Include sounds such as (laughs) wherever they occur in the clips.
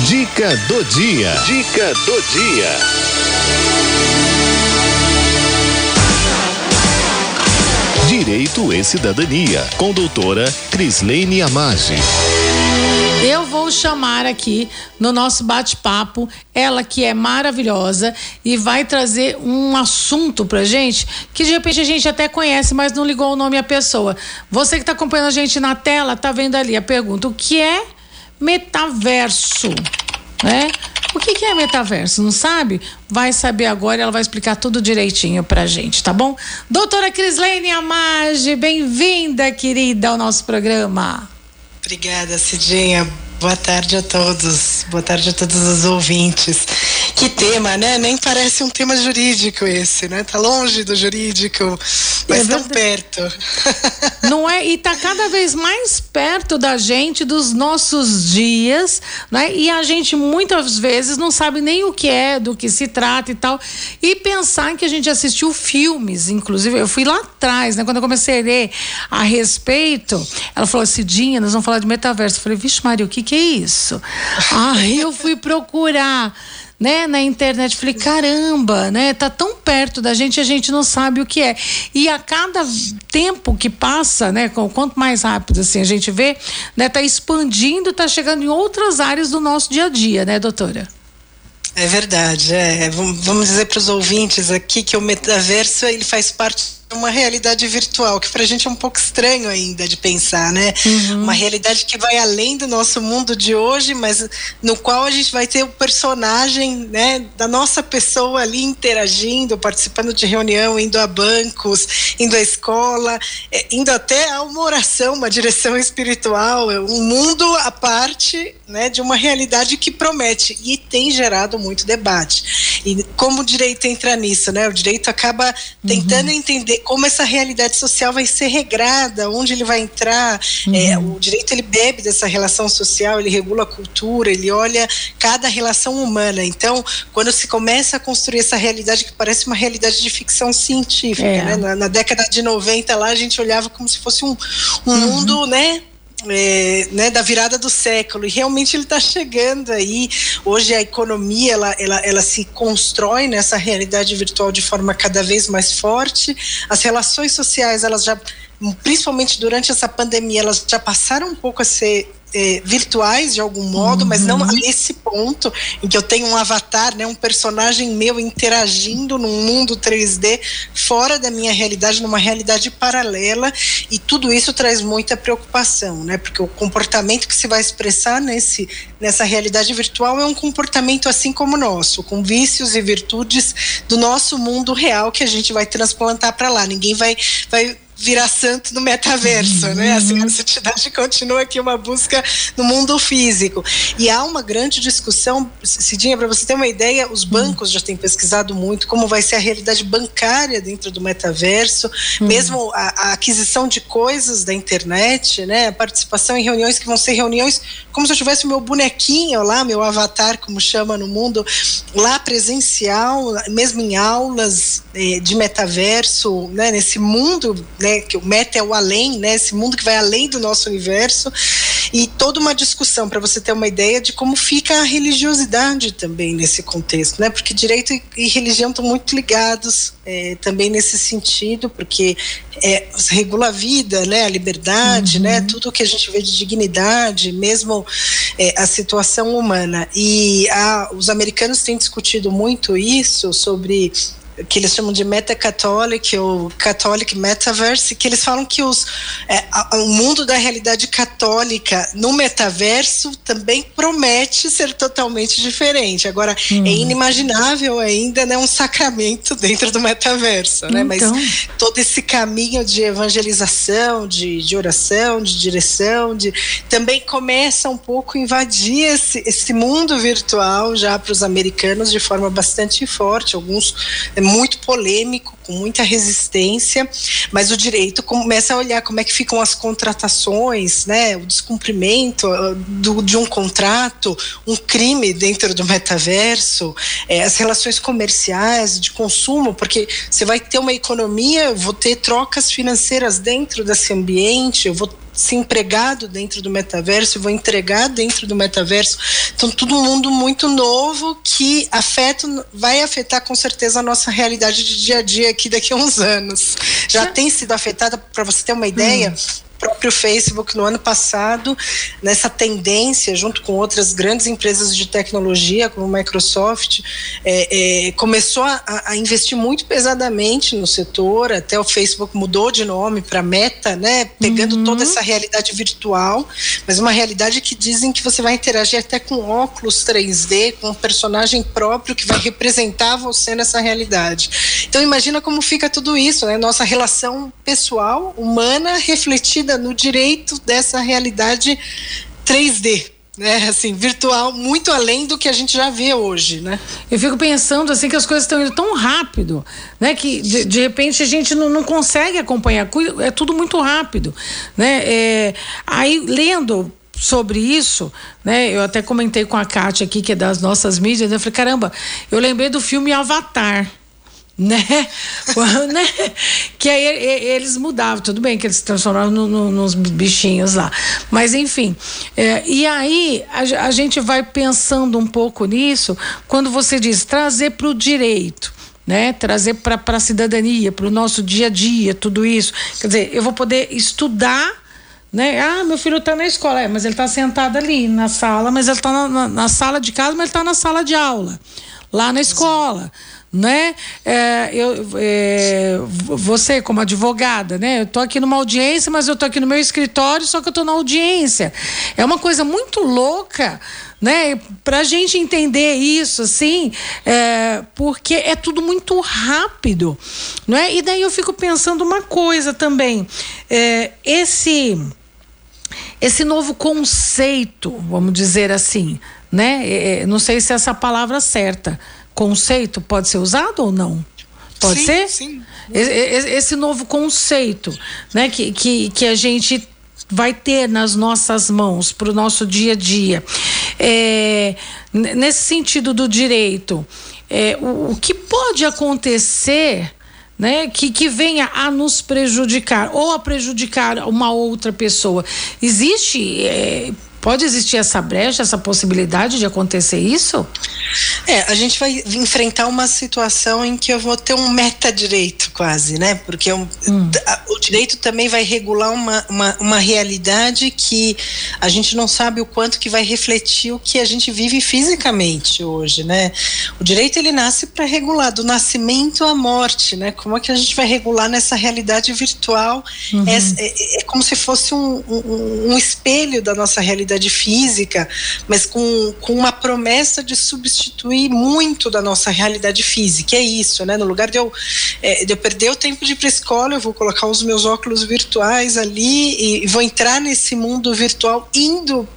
Dica do dia. Dica do dia. Direito e Cidadania, com doutora Crislene Amage. Eu vou chamar aqui no nosso bate-papo ela que é maravilhosa e vai trazer um assunto pra gente que de repente a gente até conhece, mas não ligou o nome à pessoa. Você que está acompanhando a gente na tela, tá vendo ali a pergunta: o que é metaverso? Né? O que, é metaverso? Não sabe? Vai saber agora e ela vai explicar tudo direitinho pra gente, tá bom? Doutora Crislene Amage, bem-vinda, querida, ao nosso programa. Obrigada, Cidinha. Boa tarde a todos. Boa tarde a todos os ouvintes. Que tema, né? Nem parece um tema jurídico esse, né? Tá longe do jurídico, mas é tão perto. (laughs) Não é? E tá cada vez mais perto da gente, dos nossos dias, né? E a gente muitas vezes não sabe nem o que é, do que se trata e tal. E pensar que a gente assistiu filmes, inclusive, eu fui lá atrás, né? Quando eu comecei a ler a respeito, ela falou assim, Dinha, nós vamos falar de metaverso. Eu falei, vixe Maria, o que que é isso? (laughs) Aí eu fui procurar né, na internet. Falei, caramba, né? Tá tão perto da gente, a gente não sabe o que é. E a cada tempo que passa, né, quanto mais rápido assim a gente vê, né, tá expandindo, tá chegando em outras áreas do nosso dia a dia, né, doutora? É verdade, é. Vamos dizer para os ouvintes aqui que o metaverso ele faz parte uma realidade virtual, que pra gente é um pouco estranho ainda de pensar, né? Uhum. Uma realidade que vai além do nosso mundo de hoje, mas no qual a gente vai ter o personagem, né, da nossa pessoa ali interagindo, participando de reunião, indo a bancos, indo à escola, é, indo até a uma oração, uma direção espiritual, é um mundo à parte, né, de uma realidade que promete e tem gerado muito debate. E como o direito entra nisso, né? O direito acaba tentando uhum. entender como essa realidade social vai ser regrada, onde ele vai entrar. Uhum. É, o direito ele bebe dessa relação social, ele regula a cultura, ele olha cada relação humana. Então, quando se começa a construir essa realidade que parece uma realidade de ficção científica, é. né? na, na, década de 90 lá a gente olhava como se fosse um, um uhum. mundo, né? É, né, da virada do século. E realmente ele está chegando aí. Hoje a economia ela, ela, ela se constrói nessa realidade virtual de forma cada vez mais forte. As relações sociais elas já principalmente durante essa pandemia elas já passaram um pouco a ser é, virtuais de algum modo, uhum. mas não a uhum. esse ponto em que eu tenho um avatar, né, um personagem meu interagindo num mundo 3D fora da minha realidade, numa realidade paralela, e tudo isso traz muita preocupação, né? Porque o comportamento que se vai expressar nesse nessa realidade virtual é um comportamento assim como o nosso, com vícios e virtudes do nosso mundo real que a gente vai transplantar para lá. Ninguém vai vai virar santo no metaverso, uhum. né? A santidade (laughs) continua aqui uma busca no mundo físico. E há uma grande discussão, Cidinha, para você ter uma ideia, os bancos uhum. já têm pesquisado muito como vai ser a realidade bancária dentro do metaverso, uhum. mesmo a, a, aquisição de coisas da internet, né? A participação em reuniões que vão ser reuniões como se eu tivesse o meu bonequinho lá, meu avatar, como chama no mundo, lá presencial, mesmo em aulas eh, de metaverso, né? Nesse mundo, né? Né, que o meta é o além, né, esse mundo que vai além do nosso universo, e toda uma discussão para você ter uma ideia de como fica a religiosidade também nesse contexto, né, porque direito e religião estão muito ligados é, também nesse sentido, porque é, regula a vida, né, a liberdade, né, uhum. né, tudo que a gente vê de dignidade, mesmo é, a situação humana. E a, os americanos têm discutido muito isso sobre que eles chamam de meta-catholic ou catholic metaverse, que eles falam que os, é, a, o mundo da realidade católica no metaverso também promete ser totalmente diferente. Agora, é hum. é inimaginável ainda né, um sacramento dentro do metaverso, né? Então. Mas todo esse caminho de evangelização, de, de oração, de direção, de, também começa um pouco a invadir esse, esse mundo virtual já para os americanos de forma bastante forte. Alguns muito polêmico, com muita resistência, mas o direito começa a olhar como é que ficam as contratações, né, o descumprimento uh, do, de um contrato, um crime dentro do metaverso, é, as relações comerciais, de consumo, porque você vai ter uma economia, eu vou ter trocas financeiras dentro desse ambiente, eu vou ser empregado dentro do metaverso, vou entregar dentro do metaverso. Então, todo mundo muito novo que afeta, vai afetar com certeza a nossa realidade de dia a dia aqui daqui a uns anos. Já, Já... tem sido afetada, para você ter uma ideia. Hum próprio Facebook no ano passado, nessa tendência, junto com outras grandes empresas de tecnologia, como Microsoft, é, é, começou a, a, investir muito pesadamente no setor. Até o Facebook mudou de nome para Meta, né? Pegando uhum. toda essa realidade virtual, mas uma realidade que dizem que você vai interagir até com óculos 3D, com um personagem próprio que vai representar você nessa realidade. Então imagina como fica tudo isso, né? Nossa relação pessoal, humana, refletida no direito dessa realidade 3D, né, assim, virtual, muito além do que a gente já vê hoje, né? Eu fico pensando assim que as coisas estão indo tão rápido, né, que de, de repente a gente não, não, consegue acompanhar, é tudo muito rápido, né? É, aí lendo sobre isso, né? Eu até comentei com a Kátia aqui, que é das nossas mídias, né? eu falei, caramba, eu lembrei do filme Avatar né? né? Que aí eles mudavam, tudo bem que eles se transformavam no, no, nos bichinhos lá. Mas enfim, é, e aí a, a, gente vai pensando um pouco nisso quando você diz trazer para o direito. Né, trazer para a cidadania, para o nosso dia a dia, tudo isso. Quer dizer, eu vou poder estudar né? Ah, meu filho está na escola, é, mas ele está sentado ali na sala, mas ele está na, na, na, sala de casa, mas ele está na sala de aula, lá na escola né? É, eu, é, você como advogada, né? Eu tô aqui numa audiência, mas eu tô aqui no meu escritório, só que eu tô na audiência. É uma coisa muito louca, né? Pra gente entender isso, assim, é, porque é tudo muito rápido, não é? E daí eu fico pensando uma coisa também, é, esse esse novo conceito, vamos dizer assim, né? É, é, não sei se é essa palavra certa conceito pode ser usado ou não? Pode sim, ser? Sim. Esse novo conceito, né, que, que, que a gente vai ter nas nossas mãos para o nosso dia a dia. É, nesse sentido do direito, é, o, o, que pode acontecer né, que, que venha a nos prejudicar ou a prejudicar uma outra pessoa? Existe. É, pode existir essa brecha, essa possibilidade de acontecer isso? É, a gente vai enfrentar uma situação em que eu vou ter um metadireito quase, né? Porque hum. o direito também vai regular uma, uma, uma, realidade que a gente não sabe o quanto que vai refletir o que a gente vive fisicamente hoje, né? O direito ele nasce para regular do nascimento à morte, né? Como é que a gente vai regular nessa realidade virtual? Uhum. É, é, é, como se fosse um, um, um espelho da nossa realidade física, mas com, com uma promessa de substituir muito da nossa realidade física. É isso, né? No lugar de eu, é, de eu perder o tempo de ir para escola, eu vou colocar os meus óculos virtuais ali e, e vou entrar nesse mundo virtual indo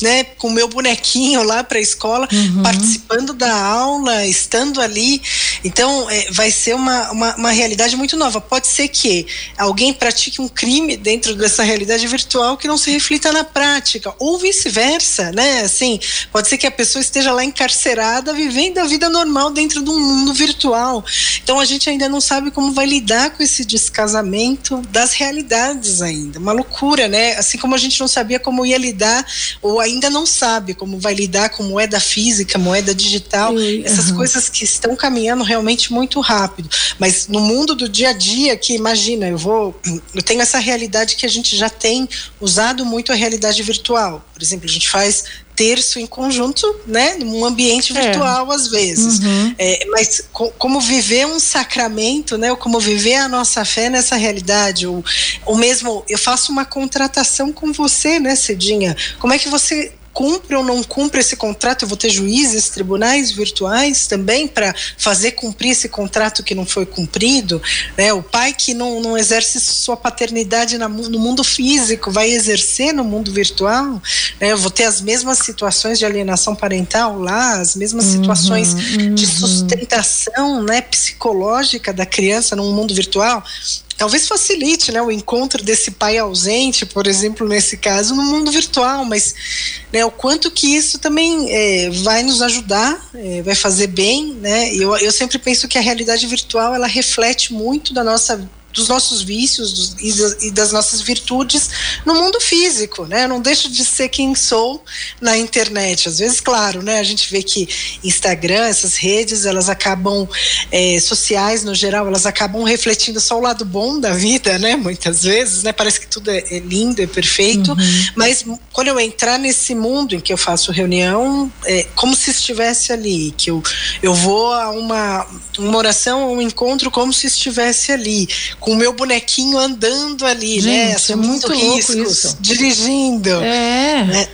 né, com o meu bonequinho lá para a escola, uhum. participando da aula, estando ali. Então, é, vai ser uma, uma, uma, realidade muito nova. Pode ser que alguém pratique um crime dentro dessa realidade virtual que não se reflita na prática, ou vice-versa, né? Assim, pode ser que a pessoa esteja lá encarcerada, vivendo a vida normal dentro de um mundo virtual. Então, a gente ainda não sabe como vai lidar com esse descasamento das realidades ainda. Uma loucura, né? Assim como a gente não sabia como ia lidar ou ainda não sabe como vai lidar com moeda física, moeda digital, essas coisas que estão caminhando realmente muito rápido. Mas no mundo do dia a dia, que imagina, eu vou, eu tenho essa realidade que a gente já tem usado muito a realidade virtual. Por exemplo, a gente faz terço em conjunto, né, num ambiente é. virtual é. às vezes. Uhum. É, mas co como viver um sacramento, né, ou como viver a nossa fé nessa realidade, ou, ou mesmo eu faço uma contratação com você, né, Cedinha? Como é que você cumpre ou não cumpre esse contrato, eu vou ter juízes, tribunais virtuais também para fazer cumprir esse contrato que não foi cumprido. Né? O pai que não, não exerce sua paternidade na, no mundo físico vai exercer no mundo virtual. Né? Eu vou ter as mesmas situações de alienação parental lá, as mesmas uhum, situações uhum. de sustentação né, psicológica da criança no mundo virtual talvez facilite né, o encontro desse pai ausente, por exemplo, nesse caso, no mundo virtual, mas né, o quanto que isso também é, vai nos ajudar, é, vai fazer bem, né? Eu, eu sempre penso que a realidade virtual ela reflete muito da nossa dos nossos vícios dos, e, das, e, das, nossas virtudes no mundo físico, né? Eu não deixo de ser quem sou na internet. Às vezes, claro, né? A gente vê que Instagram, essas redes, elas acabam é, sociais no geral, elas acabam refletindo só o lado bom da vida, né? Muitas vezes, né? Parece que tudo é, é lindo, é perfeito, uhum. mas quando eu entrar nesse mundo em que eu faço reunião, é como se estivesse ali, que eu, eu vou a uma, uma oração, um encontro como se estivesse ali, com o meu bonequinho andando ali, né? Gente, né? É muito riscos, dirigindo. É. Né?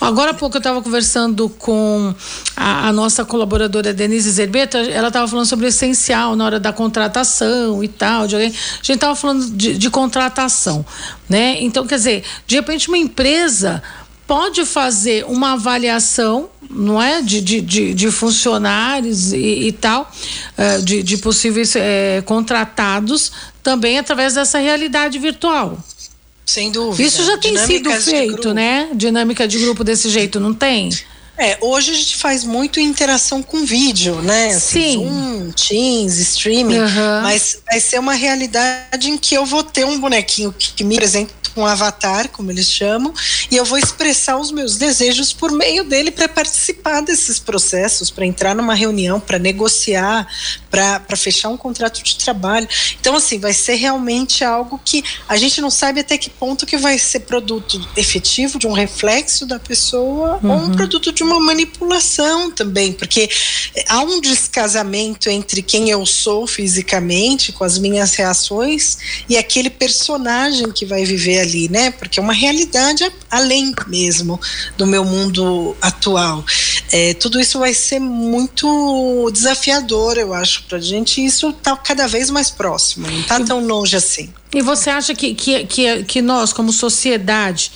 Agora há pouco eu estava conversando com a, a, nossa colaboradora Denise Zerbeta, ela estava falando sobre o essencial na hora da contratação e tal. De alguém. A gente estava falando de, de contratação, né? Então, quer dizer, de repente uma empresa pode fazer uma avaliação, não é, de, de, de, de funcionários e, e tal, uh, de, de possíveis uh, contratados, também através dessa realidade virtual. Sem dúvida. Isso já tem Dinâmicas sido feito, né? Dinâmica de grupo desse jeito, não tem? É, hoje a gente faz muito interação com vídeo, né? Assim, Sim. Zoom, Teams, streaming, uhum. mas vai ser uma realidade em que eu vou ter um bonequinho que, me apresenta um avatar, como eles chamam, e eu vou expressar os meus desejos por meio dele para participar desses processos, para entrar numa reunião, para negociar, para fechar um contrato de trabalho. Então, assim, vai ser realmente algo que a gente não sabe até que ponto que vai ser produto efetivo de um reflexo da pessoa uhum. ou um uhum. produto de uma manipulação também, porque há um descasamento entre quem eu sou fisicamente, com as minhas reações, e aquele personagem que vai viver ali, né? Porque é uma realidade além mesmo do meu mundo atual. É, tudo isso vai ser muito desafiador, eu acho, para a gente, e isso está cada vez mais próximo, não está tão longe assim. E você acha que, que, que, que nós, como sociedade,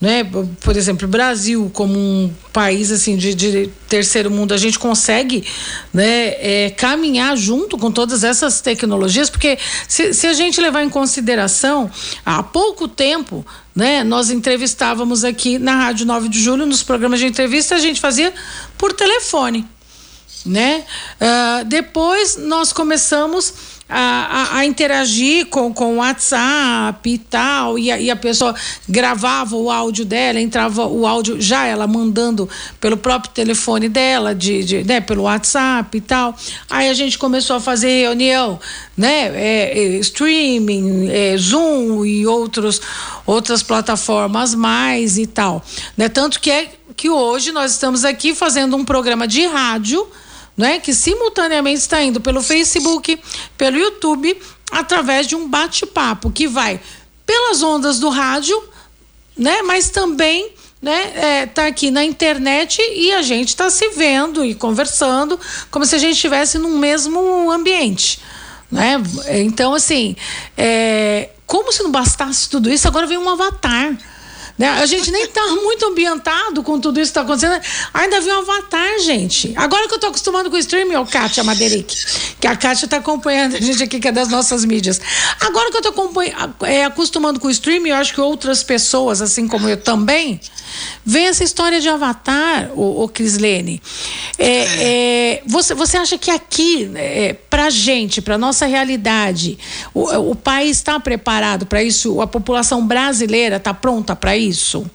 né? Por exemplo, o Brasil como um país assim de, de terceiro mundo, a gente consegue, né, é, caminhar junto com todas essas tecnologias, porque se, se a gente levar em consideração, há pouco tempo, né, nós entrevistávamos aqui na Rádio 9 de Julho, nos programas de entrevista, a gente fazia por telefone, né? Uh, depois nós começamos a, a, a, interagir com, com o WhatsApp e tal, e a, e a pessoa gravava o áudio dela, entrava o áudio já ela mandando pelo próprio telefone dela, de, de né, pelo WhatsApp e tal. Aí a gente começou a fazer reunião, né, é, é, streaming, é, Zoom e outros, outras plataformas mais e tal. Né? Tanto que é que hoje nós estamos aqui fazendo um programa de rádio né, que simultaneamente está indo pelo Facebook, pelo YouTube, através de um bate-papo que vai pelas ondas do rádio, né, mas também né, é, tá aqui na internet e a gente está se vendo e conversando como se a gente estivesse no mesmo ambiente. Né? Então, assim, é, como se não bastasse tudo isso, agora vem um avatar. Né? A gente nem está muito ambientado com tudo isso que está acontecendo. Ainda vi um avatar, gente. Agora que eu estou acostumando com o streaming, o Kátia Maderic, que a Kátia está acompanhando a gente aqui, que é das nossas mídias. Agora que eu estou é, acostumando com o streaming, eu acho que outras pessoas, assim como eu também, vê essa história de avatar, o, o Crislene. É, é, você, você acha que aqui, é, para gente, para nossa realidade, o, o país está preparado para isso? A população brasileira está pronta para isso?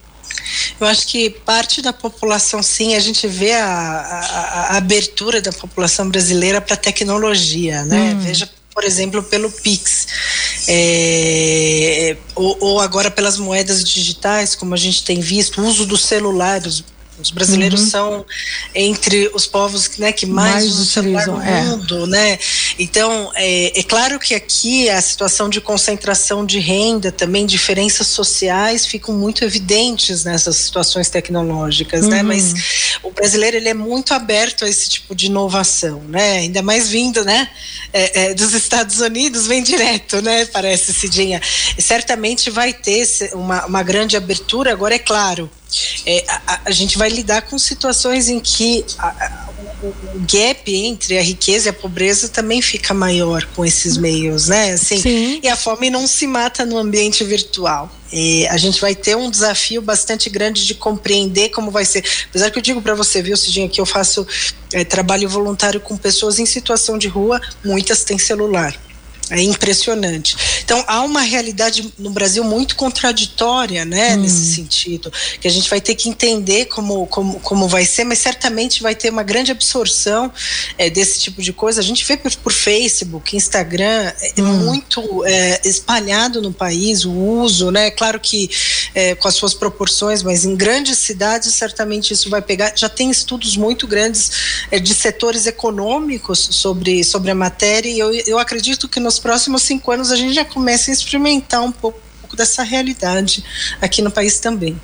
Eu acho que parte da população, sim, a gente vê a, a, a abertura da população brasileira para a tecnologia, né? Hum. Veja, por exemplo, pelo Pix. É, ou, ou, agora pelas moedas digitais, como a gente tem visto, o uso dos celulares, os brasileiros uhum. são entre os povos né, que mais, mais celular no é. mundo, né? Então, é, é, claro que aqui a situação de concentração de renda, também diferenças sociais ficam muito evidentes nessas situações tecnológicas, né? uhum. né? Mas o brasileiro ele é muito aberto a esse tipo de inovação, né? Ainda mais vindo, né? É, é dos (laughs) Estados Unidos, vem direto, né? Parece, Cidinha. E certamente vai ter uma, uma grande abertura. Agora, é claro, é, a, a, gente vai lidar com situações em que a, a, o, gap entre a riqueza e a pobreza também fica maior com esses meios, né? Assim, Sim. E a fome não se mata no ambiente virtual. E a gente vai ter um desafio bastante grande de compreender como vai ser. Apesar que eu digo para você, viu, Cidinha, que eu faço é, trabalho voluntário com pessoas em situação de rua, muitas têm celular. É impressionante. Então há uma realidade no Brasil muito contraditória, né, hum. nesse sentido, que a gente vai ter que entender como, como, como vai ser, mas certamente vai ter uma grande absorção é, desse tipo de coisa. A gente vê por, por Facebook, Instagram, é hum. muito é, espalhado no país o uso, né? Claro que é, com as suas proporções, mas em grandes cidades certamente isso vai pegar. Já tem estudos muito grandes de setores econômicos sobre, sobre a matéria e eu, eu acredito que nos próximos cinco anos a gente já começa a experimentar um pouco dessa realidade aqui no país também.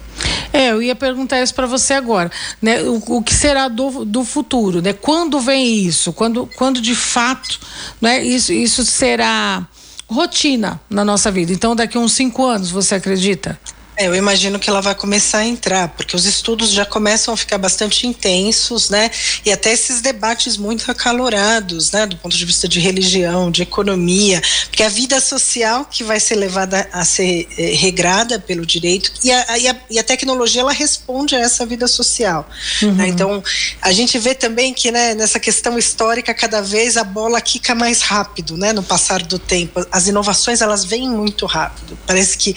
É, eu ia perguntar isso para você agora, né? O, o, que será do, do futuro, né? Quando vem isso? Quando, quando de fato, né? Isso, isso será rotina na nossa vida. Então, daqui uns cinco anos, você acredita? É, eu imagino que ela vai começar a entrar, porque os estudos já começam a ficar bastante intensos, né? E até esses debates muito acalorados, né? Do ponto de vista de religião, de economia, porque a vida social que vai ser levada a ser é, regrada pelo direito e a, e, a, e a, tecnologia ela responde a essa vida social. Uhum. Né? Então, a gente vê também que né, nessa questão histórica, cada vez a bola quica mais rápido, né? No passar do tempo. As inovações elas vêm muito rápido. Parece que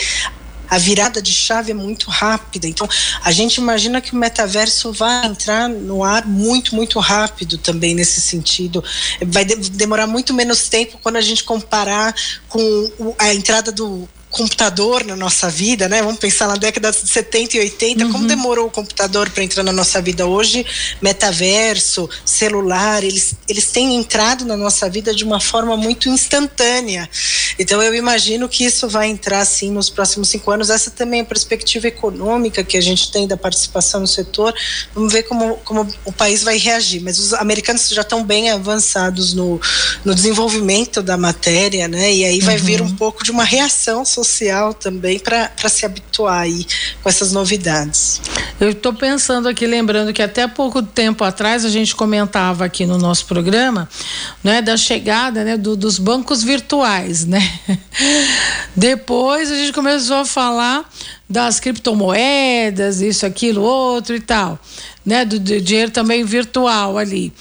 a virada de chave é muito rápida. Então, a gente imagina que o metaverso vai entrar no ar muito, muito rápido também nesse sentido. Vai de demorar muito menos tempo quando a gente comparar com a entrada do computador na nossa vida, né? Vamos pensar na década de 70 e 80, uhum. como demorou o computador para entrar na nossa vida hoje? Metaverso, celular, eles, eles têm entrado na nossa vida de uma forma muito instantânea. Então eu imagino que isso vai entrar sim nos próximos cinco anos. Essa também é a perspectiva econômica que a gente tem da participação no setor. Vamos ver como, como o país vai reagir. Mas os americanos já estão bem avançados no, no desenvolvimento da matéria, né? E aí vai uhum. vir um pouco de uma reação social social também para se habituar aí com essas novidades. Eu estou pensando aqui, lembrando que até pouco tempo atrás a gente comentava aqui no nosso programa, né, da chegada, né, do, dos bancos virtuais, né? (laughs) Depois a gente começou a falar das criptomoedas, isso, aquilo, outro e tal, né? Do, do dinheiro também virtual ali,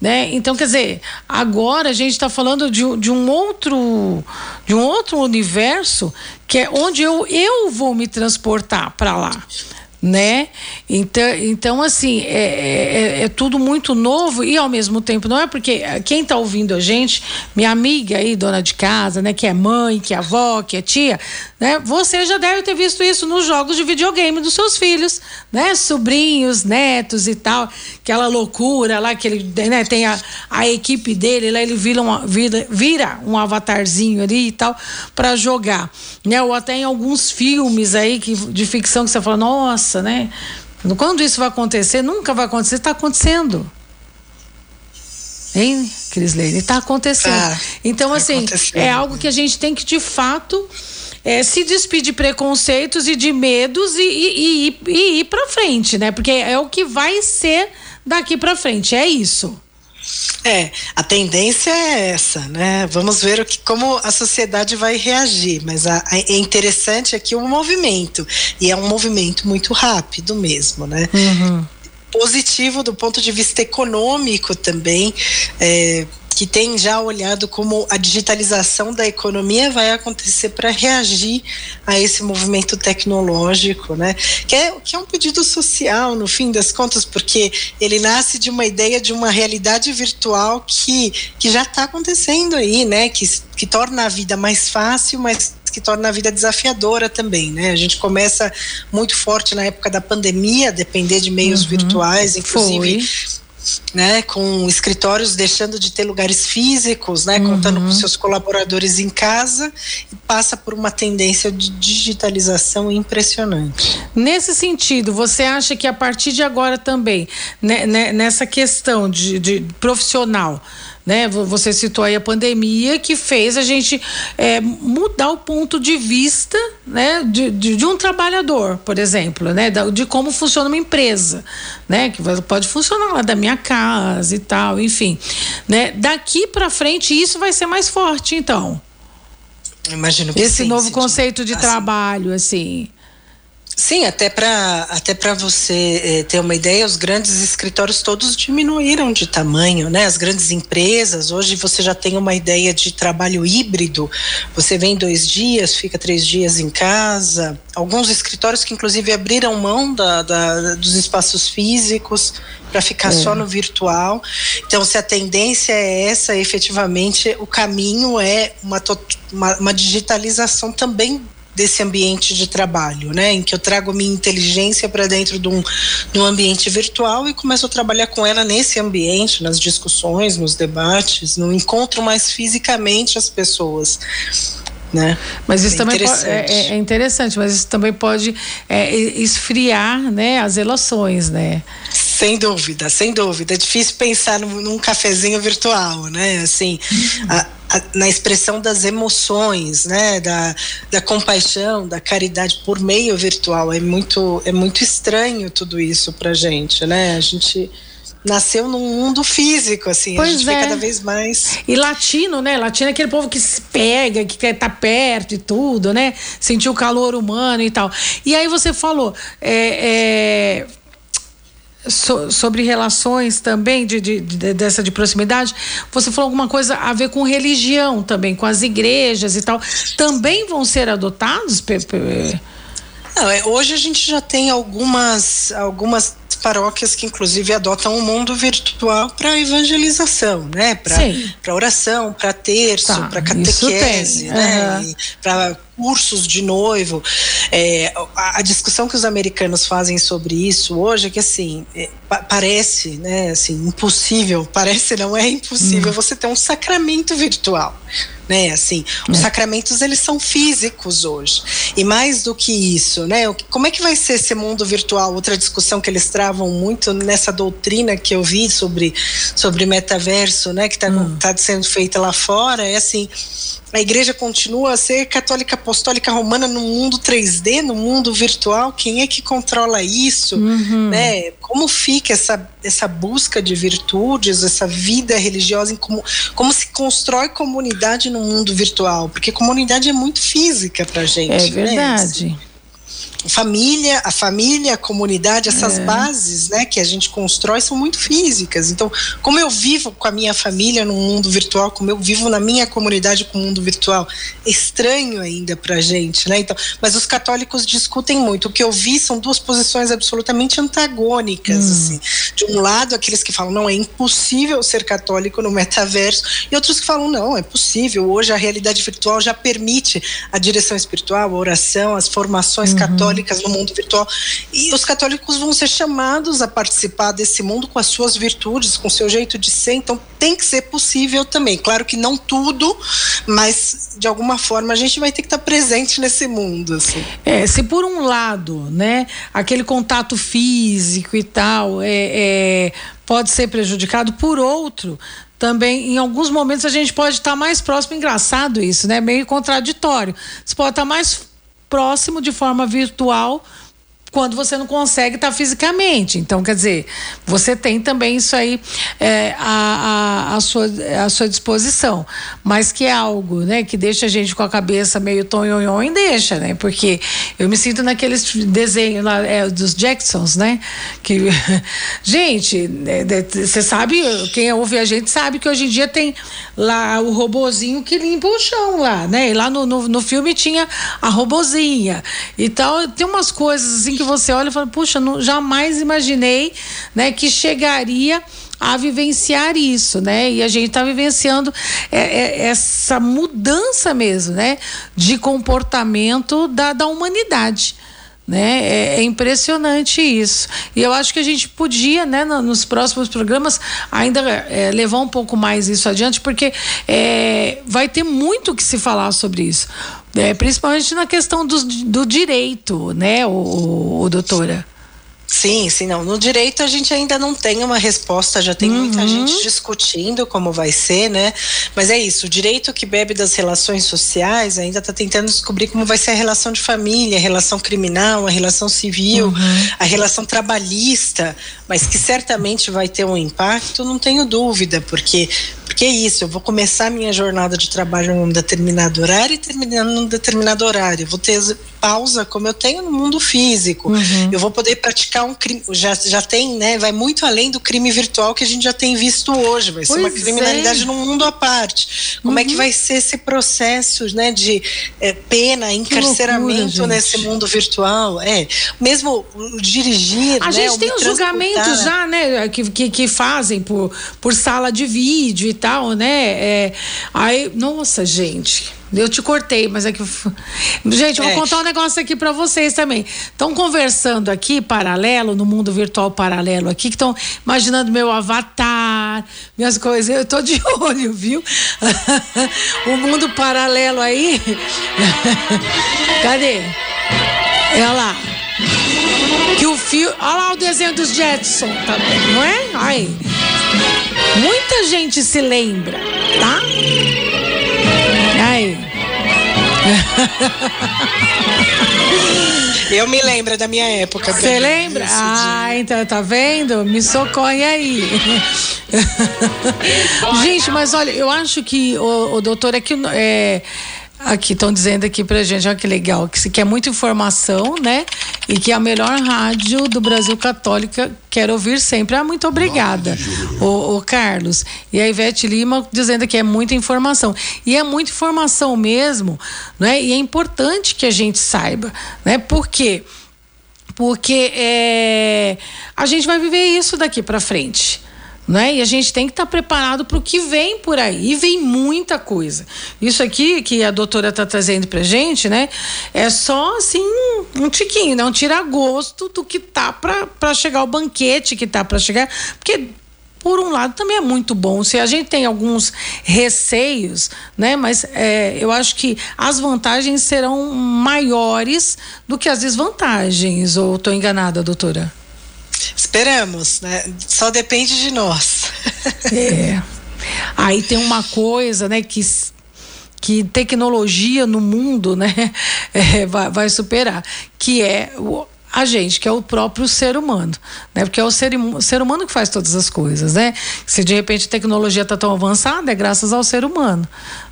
né? Então, quer dizer, agora a gente está falando de, de um outro de um outro universo que é onde eu, eu vou me transportar para lá né? Então, então assim, é, é, é, tudo muito novo e ao mesmo tempo não é porque quem está ouvindo a gente, minha amiga aí, dona de casa, né, que é mãe, que é avó, que é tia, né? Você já deve ter visto isso nos jogos de videogame dos seus filhos, né? Sobrinhos, netos e tal, aquela loucura lá que ele né, tem a, a equipe dele, lá ele vira, uma, vira, vira um avatarzinho ali e tal para jogar, né? Ou até em alguns filmes aí que, de ficção que você fala, nossa, né? Quando isso vai acontecer, nunca vai acontecer, está acontecendo. Hein, Crislene? Está acontecendo. Ah, então, tá assim, é algo que a gente tem que, de fato, é, se despedir de preconceitos e de medos e, e, e, e ir para frente, né? Porque é o que vai ser daqui para frente, é isso. É, a tendência é essa, né? Vamos ver o que, como a sociedade vai reagir, mas a, a, é interessante aqui o movimento, e é um movimento muito rápido mesmo, né? Uhum. Positivo do ponto de vista econômico também, é, que tem já olhado como a digitalização da economia vai acontecer para reagir a esse movimento tecnológico, né? Que é, que é um pedido social, no fim das contas, porque ele nasce de uma ideia de uma realidade virtual que, que já está acontecendo aí, né? Que, que torna a vida mais fácil, mas que torna a vida desafiadora também, né? A gente começa muito forte na época da pandemia, depender de meios uhum, virtuais, inclusive foi né, com escritórios deixando de ter lugares físicos, né, uhum. contando com seus colaboradores em casa, e passa por uma tendência de digitalização impressionante. Nesse sentido, você acha que a partir de agora também, né, né, nessa questão de, de profissional, né? Você citou aí a pandemia que fez a gente é, mudar o ponto de vista, né? De, de, de, um trabalhador, por exemplo, né? De como funciona uma empresa, né? Que pode funcionar lá da minha casa e tal, enfim, né? Daqui para frente isso vai ser mais forte, então. Imagino que esse sim, novo conceito de assim. trabalho, assim. Sim, até para até você eh, ter uma ideia, os grandes escritórios todos diminuíram de tamanho, né? As grandes empresas, hoje você já tem uma ideia de trabalho híbrido. Você vem dois dias, fica três dias em casa. Alguns escritórios que inclusive abriram mão da, da dos espaços físicos para ficar é. só no virtual. Então, se a tendência é essa, efetivamente o caminho é uma, uma, uma digitalização também desse ambiente de trabalho, né? Em que eu trago minha inteligência para dentro de um, de um ambiente virtual e começo a trabalhar com ela nesse ambiente, nas discussões, nos debates, no encontro mais fisicamente as pessoas. Né? Mas isso é também interessante. Pode, é, é, interessante, mas isso também pode é, esfriar né, as relações, né? Sem dúvida, sem dúvida. É difícil pensar num, num cafezinho virtual, né? Assim, a, na expressão das emoções, né, da, da compaixão, da caridade por meio virtual. É muito, é muito estranho tudo isso para gente, né? A gente nasceu num mundo físico, assim, pois a gente é. vê cada vez mais. E latino, né? Latino é aquele povo que se pega, que quer estar tá perto e tudo, né? Sentir o calor humano e tal. E aí você falou, é, é so, sobre relações também de, de, de, dessa de proximidade, você falou alguma coisa a ver com religião também, com as igrejas e tal. Também vão ser adotados? Não, é, hoje a gente já tem algumas, algumas paróquias que inclusive adotam o um mundo virtual para evangelização, né? Para oração, para terço, tá, para catequese, né? Uhum. Para cursos de noivo. É, a, a, discussão que os americanos fazem sobre isso hoje é que assim é, pa parece, né? Assim, impossível. Parece não é impossível hum. você ter um sacramento virtual né? Assim, é. os sacramentos eles são físicos hoje. E mais do que isso, né? Como é que vai ser esse mundo virtual? Outra discussão que eles travam muito nessa doutrina que eu vi sobre sobre metaverso, né, que está hum. tá sendo feita lá fora, é assim, a igreja continua a ser católica apostólica romana no mundo 3D, no mundo virtual, quem é que controla isso, uhum. né? Como fica essa, essa busca de virtudes, essa vida religiosa, como, como se constrói comunidade no mundo virtual? Porque comunidade é muito física pra gente. É né? verdade. Né? Família, a família, a comunidade, essas é. bases, né, que a gente constrói são muito físicas. Então, como eu vivo com a minha família no mundo virtual, como eu vivo na minha comunidade com o mundo virtual, é estranho ainda pra gente, né? Então, mas os católicos discutem muito. O que eu vi são duas posições absolutamente antagônicas, hum. assim. De um lado, aqueles que falam, não, é impossível ser católico no metaverso, e outros que falam, não, é possível. Hoje a realidade virtual já permite a direção espiritual, a oração, as formações uhum. católicas católicas no mundo virtual. E os católicos vão ser chamados a participar desse mundo com as suas virtudes, com seu jeito de ser. Então tem que ser possível também. Claro que não tudo, mas de alguma forma a gente vai ter que estar presente nesse mundo. Assim. É, se por um lado, né, aquele contato físico e tal, é, é pode ser prejudicado, por outro, também em alguns momentos a gente pode estar mais próximo, engraçado isso, né? Meio contraditório. Você pode estar mais próximo de forma virtual quando você não consegue estar fisicamente. Então, quer dizer, você tem também isso aí é, a, a, sua, a sua disposição. Mas que é algo, né, que deixa a gente com a cabeça meio tonhonhon, deixa, né? Porque eu me sinto naqueles desenhos lá é, dos Jacksons, né? Que, (laughs) gente, você é, sabe, quem ouve a gente sabe que hoje em dia tem lá o robozinho que limpa o chão lá, né? E lá no, no, no filme tinha a robozinha. Então, tem umas coisas assim que você olha e fala, puxa, não, jamais imaginei, né, que chegaria a vivenciar isso, né? E a gente está vivenciando é, é, essa mudança mesmo, né? De comportamento da, da humanidade. Né? É, é, impressionante isso. E eu acho que a gente podia, né, nos próximos programas, ainda é, levar um pouco mais isso adiante, porque é, vai ter muito que se falar sobre isso. É, principalmente na questão do, do direito, né, o, o, o doutora? Sim, sim, não. No direito a gente ainda não tem uma resposta, já tem uhum. muita gente discutindo como vai ser, né? Mas é isso, o direito que bebe das relações sociais ainda está tentando descobrir como vai ser a relação de família, a relação criminal, a relação civil, uhum. a relação trabalhista, mas que certamente vai ter um impacto, não tenho dúvida, porque porque é isso, eu vou começar minha jornada de trabalho num determinado horário e terminar num determinado horário. Vou ter pausa como eu tenho no mundo físico. Uhum. Eu vou poder praticar um crime, já, já tem, né? Vai muito além do crime virtual que a gente já tem visto hoje. Vai ser pois uma criminalidade é. num mundo à parte. Como uhum. é que uhum. vai ser esse processo, né, de é, pena, encarceramento loucura, nesse mundo virtual? É, mesmo dirigir. A né, gente tem os julgamentos já, né, que, que, que, fazem por, por sala de vídeo e tal, né? É, aí, nossa, gente. Eu te cortei, mas é que. Gente, eu vou é. contar um negócio aqui para vocês também. Estão conversando aqui, paralelo, no mundo virtual paralelo aqui, que estão imaginando meu avatar, minhas coisas. Eu tô de (laughs) olho, viu? (laughs) o mundo paralelo aí. (laughs) Cadê? Olha lá. Que o fio. Olha lá o desenho dos Jetson, tá, não é? Aí. Muita gente se lembra, tá? Eu me lembro da minha época. Você lembra? Ah, então tá vendo? Me socorre aí. Gente, mas olha, eu acho que o, o doutor é que é, Aqui estão dizendo aqui pra gente, olha que legal, que se quer muita informação, né? E que a melhor rádio do Brasil Católica quer ouvir sempre. Ah, muito obrigada, o, o, Carlos. E a Ivete Lima dizendo que é muita informação. E é muita informação mesmo, né? E é importante que a gente saiba, né? Por quê? Porque é, a gente vai viver isso daqui para frente né? E a gente tem que estar tá preparado para o que vem por aí. E vem muita coisa. Isso aqui que a doutora está trazendo para gente, né? É só assim um tiquinho, né? Um tira-gosto do que tá para chegar o banquete que tá para chegar, porque por um lado também é muito bom. Se a gente tem alguns receios, né? Mas é, eu acho que as vantagens serão maiores do que as desvantagens. Ou estou enganada, doutora? Esperamos, né? Só depende de nós. É. (laughs) Aí tem uma coisa, né, que que tecnologia no mundo, né, (laughs) é, vai, vai, superar, que é o, a gente, que é o próprio ser humano, né? Porque é o ser, ser humano que faz todas as coisas, né? Se de repente a tecnologia está tão avançada, é graças ao ser humano,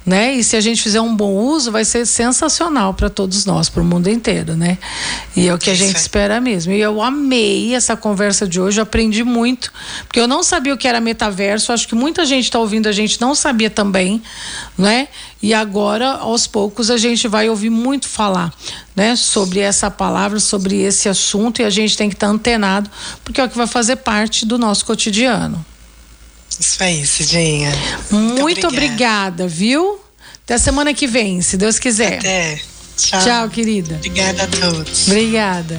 né? E se a gente fizer um bom uso, vai ser sensacional para todos nós, para o mundo inteiro, né? E é o que a gente espera mesmo. E eu amei essa conversa de hoje, eu aprendi muito, porque eu não sabia o que era metaverso, acho que muita gente está ouvindo, a gente não sabia também, né? E agora, aos poucos, a gente vai ouvir muito falar, né, sobre essa palavra, sobre esse assunto, e a gente tem que estar tá antenado, porque é o que vai fazer parte do nosso cotidiano. Isso aí, Cidinha. Muito, Muito obrigada. obrigada, viu? Até semana que vem, se Deus quiser. Até. Tchau. Tchau, querida. Obrigada a todos. Obrigada.